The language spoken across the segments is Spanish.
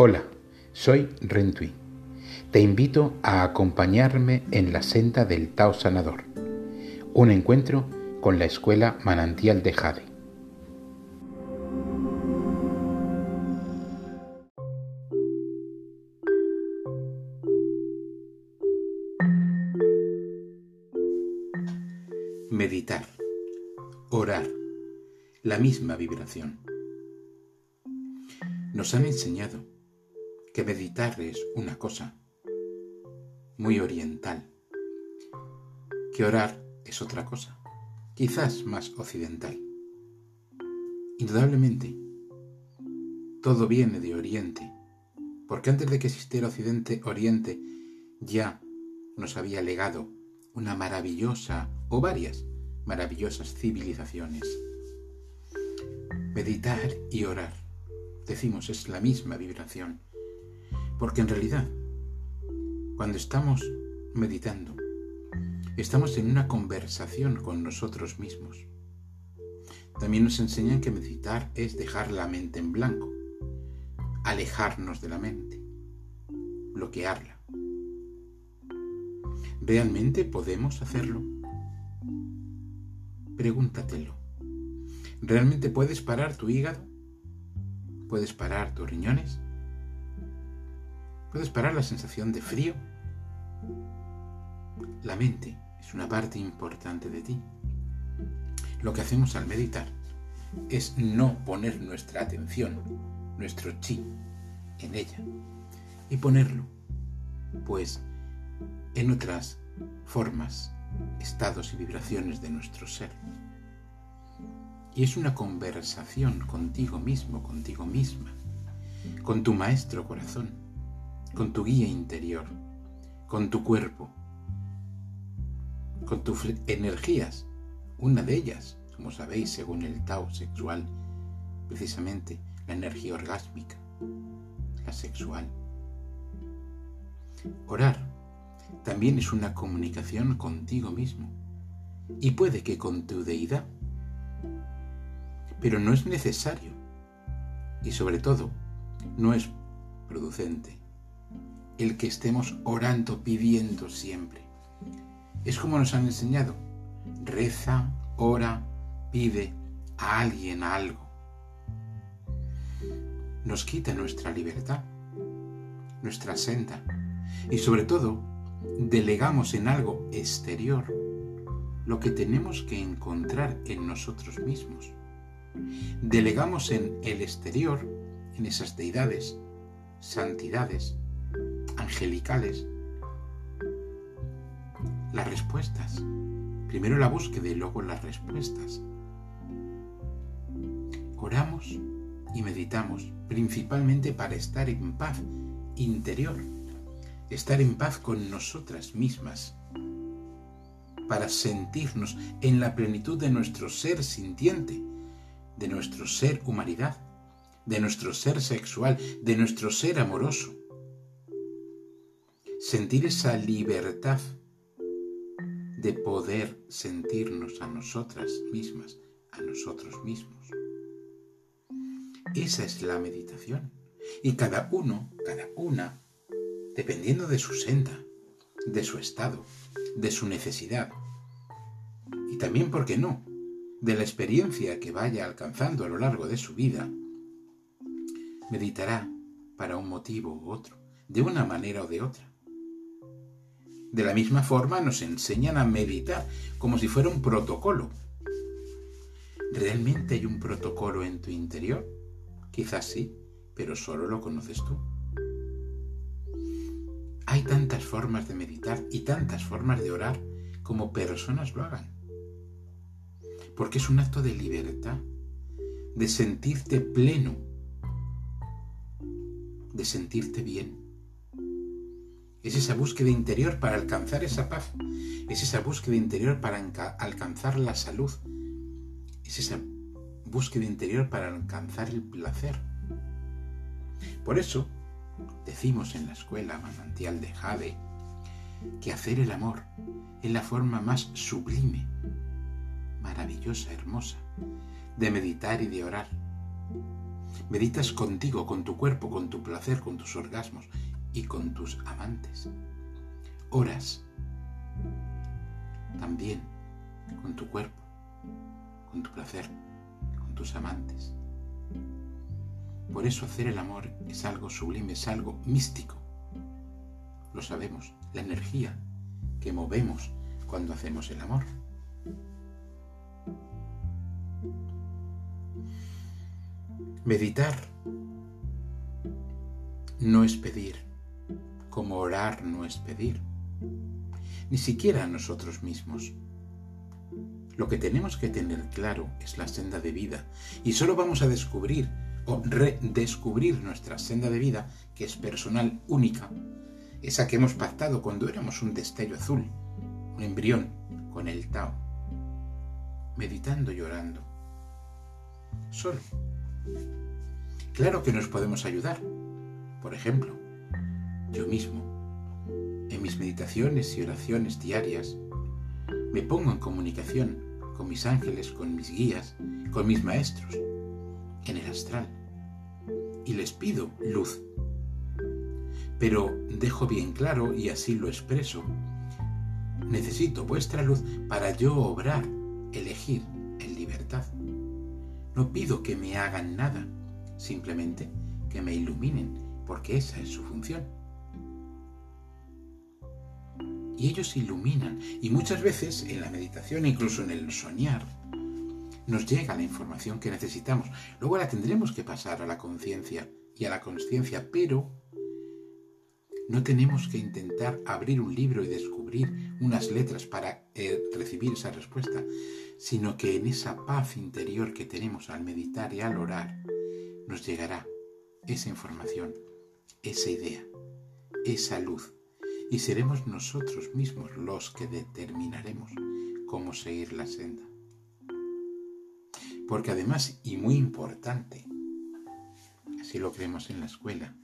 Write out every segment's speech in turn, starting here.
Hola, soy Rentui. Te invito a acompañarme en la senda del Tao Sanador, un encuentro con la escuela Manantial de Jade. Meditar, orar, la misma vibración. Nos han enseñado que meditar es una cosa muy oriental, que orar es otra cosa, quizás más occidental. Indudablemente, todo viene de Oriente, porque antes de que existiera Occidente, Oriente ya nos había legado una maravillosa o varias maravillosas civilizaciones. Meditar y orar, decimos, es la misma vibración porque en realidad, cuando estamos meditando, estamos en una conversación con nosotros mismos. También nos enseñan que meditar es dejar la mente en blanco, alejarnos de la mente, bloquearla. ¿Realmente podemos hacerlo? Pregúntatelo. ¿Realmente puedes parar tu hígado? ¿Puedes parar tus riñones? ¿Puedes parar la sensación de frío? La mente es una parte importante de ti. Lo que hacemos al meditar es no poner nuestra atención, nuestro chi, en ella y ponerlo, pues, en otras formas, estados y vibraciones de nuestro ser. Y es una conversación contigo mismo, contigo misma, con tu maestro corazón con tu guía interior, con tu cuerpo, con tus energías, una de ellas, como sabéis, según el Tao sexual, precisamente la energía orgásmica, la sexual. Orar también es una comunicación contigo mismo y puede que con tu deidad, pero no es necesario y sobre todo no es producente el que estemos orando, pidiendo siempre. Es como nos han enseñado. Reza, ora, pide a alguien algo. Nos quita nuestra libertad, nuestra senda y sobre todo delegamos en algo exterior lo que tenemos que encontrar en nosotros mismos. Delegamos en el exterior, en esas deidades, santidades, angelicales. Las respuestas. Primero la búsqueda y luego las respuestas. Oramos y meditamos principalmente para estar en paz interior, estar en paz con nosotras mismas, para sentirnos en la plenitud de nuestro ser sintiente, de nuestro ser humanidad, de nuestro ser sexual, de nuestro ser amoroso sentir esa libertad de poder sentirnos a nosotras mismas, a nosotros mismos. Esa es la meditación. Y cada uno, cada una, dependiendo de su senda, de su estado, de su necesidad, y también, ¿por qué no?, de la experiencia que vaya alcanzando a lo largo de su vida, meditará para un motivo u otro, de una manera o de otra. De la misma forma nos enseñan a meditar como si fuera un protocolo. ¿Realmente hay un protocolo en tu interior? Quizás sí, pero solo lo conoces tú. Hay tantas formas de meditar y tantas formas de orar como personas lo hagan. Porque es un acto de libertad, de sentirte pleno, de sentirte bien es esa búsqueda interior para alcanzar esa paz. Es esa búsqueda interior para alcanzar la salud. Es esa búsqueda interior para alcanzar el placer. Por eso decimos en la escuela manantial de Jade que hacer el amor es la forma más sublime, maravillosa, hermosa de meditar y de orar. Meditas contigo, con tu cuerpo, con tu placer, con tus orgasmos y con tus amantes. Oras también con tu cuerpo, con tu placer, con tus amantes. Por eso hacer el amor es algo sublime, es algo místico. Lo sabemos, la energía que movemos cuando hacemos el amor. Meditar no es pedir, como orar no es pedir, ni siquiera a nosotros mismos. Lo que tenemos que tener claro es la senda de vida y solo vamos a descubrir o redescubrir nuestra senda de vida, que es personal, única, esa que hemos pactado cuando éramos un destello azul, un embrión con el Tao, meditando y orando. Solo. Claro que nos podemos ayudar. Por ejemplo, yo mismo, en mis meditaciones y oraciones diarias, me pongo en comunicación con mis ángeles, con mis guías, con mis maestros, en el astral, y les pido luz. Pero dejo bien claro, y así lo expreso, necesito vuestra luz para yo obrar, elegir en libertad. No pido que me hagan nada, simplemente que me iluminen, porque esa es su función. Y ellos iluminan, y muchas veces en la meditación, incluso en el soñar, nos llega la información que necesitamos. Luego la tendremos que pasar a la conciencia y a la conciencia, pero no tenemos que intentar abrir un libro y descubrir unas letras para eh, recibir esa respuesta, sino que en esa paz interior que tenemos al meditar y al orar, nos llegará esa información, esa idea, esa luz, y seremos nosotros mismos los que determinaremos cómo seguir la senda. Porque además, y muy importante, así lo creemos en la escuela,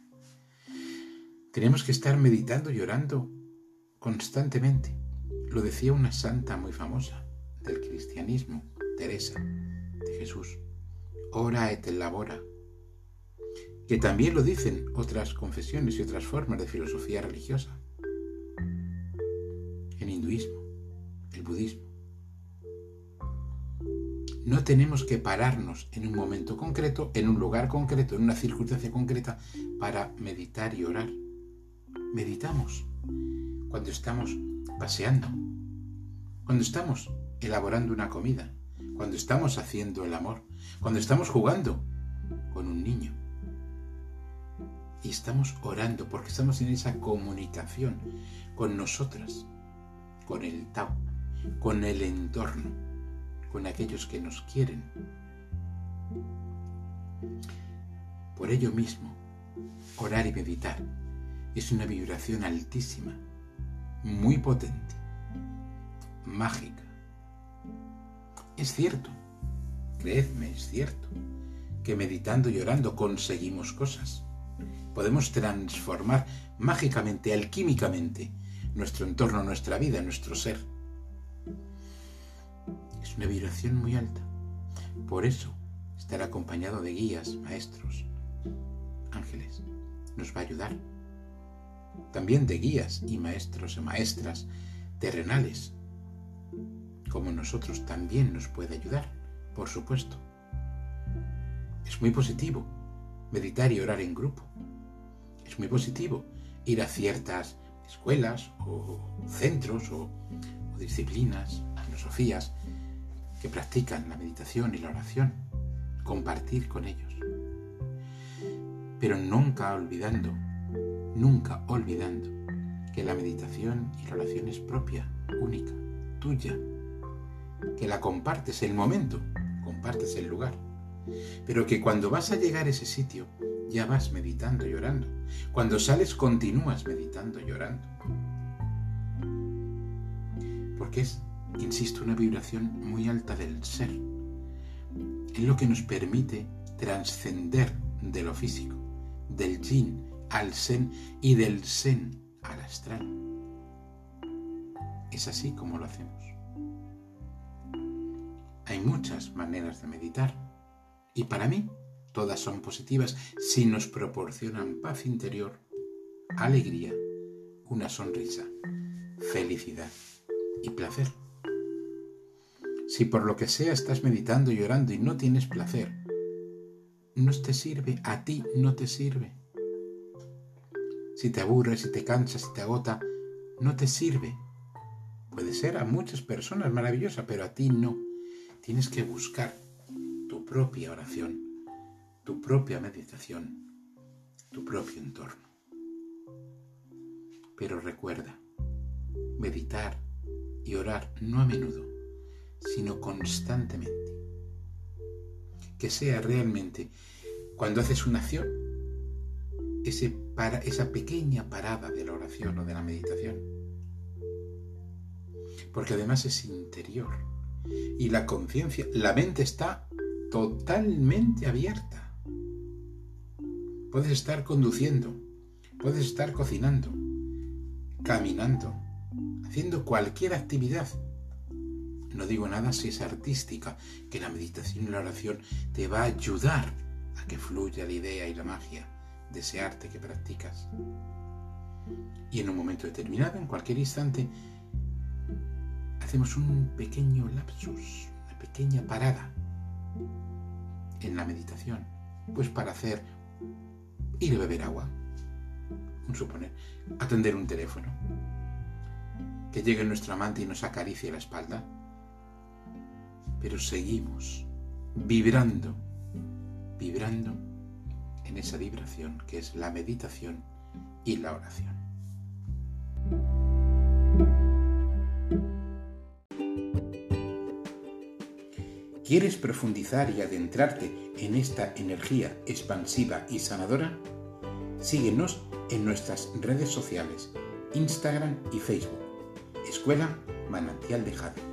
tenemos que estar meditando y orando constantemente. Lo decía una santa muy famosa del cristianismo, Teresa de Jesús. Ora et labora que también lo dicen otras confesiones y otras formas de filosofía religiosa. Hinduismo, el budismo. No tenemos que pararnos en un momento concreto, en un lugar concreto, en una circunstancia concreta, para meditar y orar. Meditamos cuando estamos paseando, cuando estamos elaborando una comida, cuando estamos haciendo el amor, cuando estamos jugando con un niño y estamos orando porque estamos en esa comunicación con nosotras, con el Tao, con el entorno, con aquellos que nos quieren. Por ello mismo, orar y meditar es una vibración altísima, muy potente, mágica. Es cierto, creedme, es cierto, que meditando y orando conseguimos cosas podemos transformar mágicamente, alquímicamente, nuestro entorno, nuestra vida, nuestro ser. Es una vibración muy alta. Por eso, estar acompañado de guías, maestros, ángeles, nos va a ayudar. También de guías y maestros y maestras terrenales, como nosotros también nos puede ayudar, por supuesto. Es muy positivo meditar y orar en grupo es muy positivo ir a ciertas escuelas o centros o, disciplinas, filosofías que practican la meditación y la oración, compartir con ellos. Pero nunca olvidando, nunca olvidando que la meditación y la oración es propia, única, tuya, que la compartes el momento, compartes el lugar, pero que cuando vas a llegar a ese sitio ya vas meditando y orando. Cuando sales continúas meditando y orando. Porque es, insisto, una vibración muy alta del ser. Es lo que nos permite trascender de lo físico, del yin al zen y del zen al astral. Es así como lo hacemos. Hay muchas maneras de meditar y para mí todas son positivas si nos proporcionan paz interior, alegría, una sonrisa, felicidad y placer. Si por lo que sea estás meditando y llorando y no tienes placer, no te sirve, a ti no te sirve. Si te aburres, si te cansas, si te agota, no te sirve. Puede ser a muchas personas maravillosa, pero a ti no. Tienes que buscar tu propia oración, tu propia meditación, tu propio entorno. Pero recuerda, meditar y orar no a menudo, sino constantemente. Que sea realmente, cuando haces una acción, ese para, esa pequeña parada de la oración o de la meditación. Porque además es interior. Y la conciencia, la mente está totalmente abierta. Puedes estar conduciendo, puedes estar cocinando, caminando, haciendo cualquier actividad. No digo nada si es artística, que la meditación y la oración te va a ayudar a que fluya la idea y la magia de ese arte que practicas. Y en un momento determinado, en cualquier instante, hacemos un pequeño lapsus, una pequeña parada en la meditación, pues para hacer ir a beber agua, suponer, atender un teléfono, que llegue nuestro amante y nos acaricie la espalda, pero seguimos vibrando, vibrando en esa vibración que es la meditación y la oración. ¿Quieres profundizar y adentrarte en esta energía expansiva y sanadora? Síguenos en nuestras redes sociales, Instagram y Facebook. Escuela Manantial de Jade.